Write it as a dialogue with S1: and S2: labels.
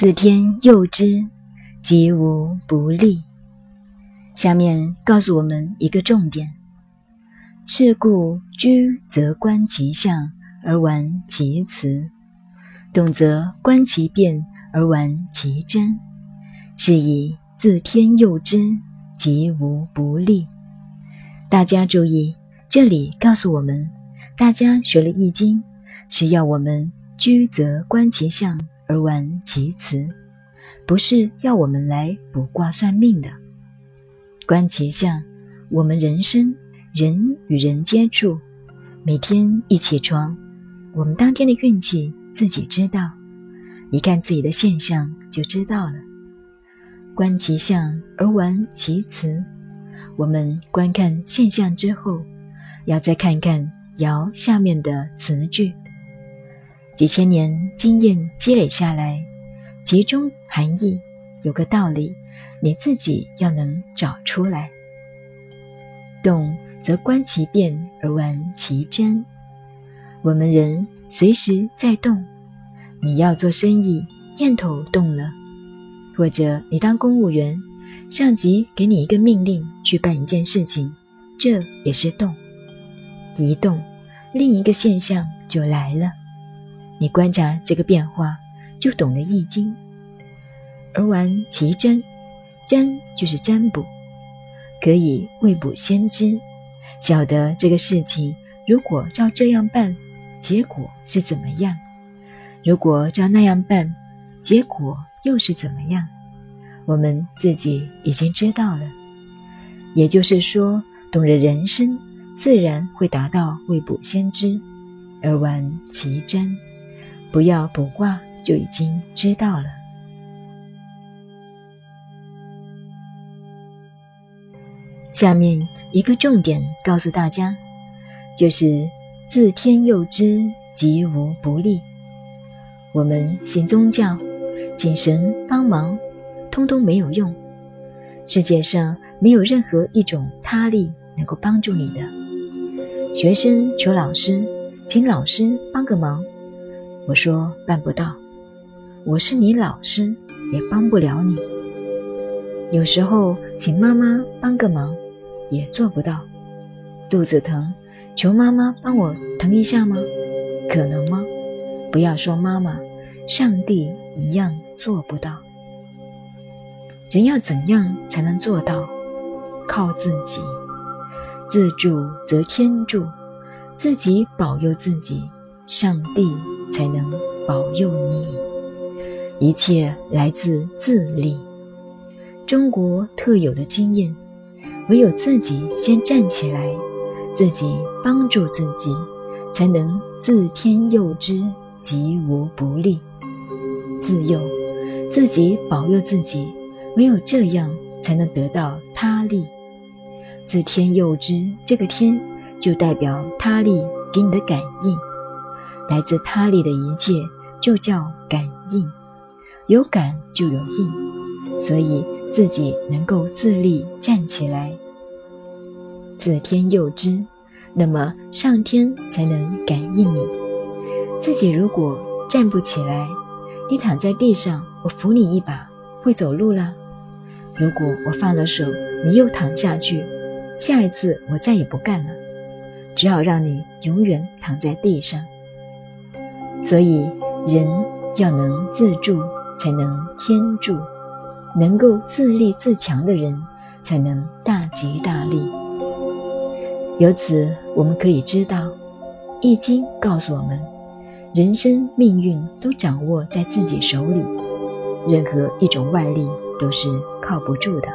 S1: 自天佑之，吉无不利。下面告诉我们一个重点：是故居则观其象而玩其辞，动则观其变而玩其真，是以自天佑之，吉无不利。大家注意，这里告诉我们，大家学了《易经》，是要我们居则观其象。而玩其辞，不是要我们来卜卦算命的。观其象，我们人生人与人接触，每天一起床，我们当天的运气自己知道，一看自己的现象就知道了。观其象而玩其辞，我们观看现象之后，要再看看爻下面的词句。几千年经验积累下来，其中含义有个道理，你自己要能找出来。动则观其变而玩其真。我们人随时在动，你要做生意，念头动了；或者你当公务员，上级给你一个命令去办一件事情，这也是动。一动，另一个现象就来了。你观察这个变化，就懂了《易经》。而玩其真，真就是占卜，可以未卜先知，晓得这个事情如果照这样办，结果是怎么样；如果照那样办，结果又是怎么样。我们自己已经知道了。也就是说，懂了人生，自然会达到未卜先知，而玩其真。不要卜卦就已经知道了。下面一个重点告诉大家，就是自天佑之，吉无不利。我们信宗教，请神帮忙，通通没有用。世界上没有任何一种他力能够帮助你的。学生求老师，请老师帮个忙。我说办不到，我是你老师，也帮不了你。有时候请妈妈帮个忙，也做不到。肚子疼，求妈妈帮我疼一下吗？可能吗？不要说妈妈，上帝一样做不到。人要怎样才能做到？靠自己，自助则天助，自己保佑自己，上帝。才能保佑你，一切来自自立。中国特有的经验，唯有自己先站起来，自己帮助自己，才能自天佑之，吉无不利。自佑，自己保佑自己，唯有这样才能得到他力。自天佑之，这个天就代表他力给你的感应。来自他力的一切就叫感应，有感就有应，所以自己能够自立站起来，自天佑之，那么上天才能感应你。自己如果站不起来，你躺在地上，我扶你一把，会走路了。如果我放了手，你又躺下去，下一次我再也不干了，只好让你永远躺在地上。所以，人要能自助，才能天助；能够自立自强的人，才能大吉大利。由此，我们可以知道，《易经》告诉我们，人生命运都掌握在自己手里，任何一种外力都是靠不住的。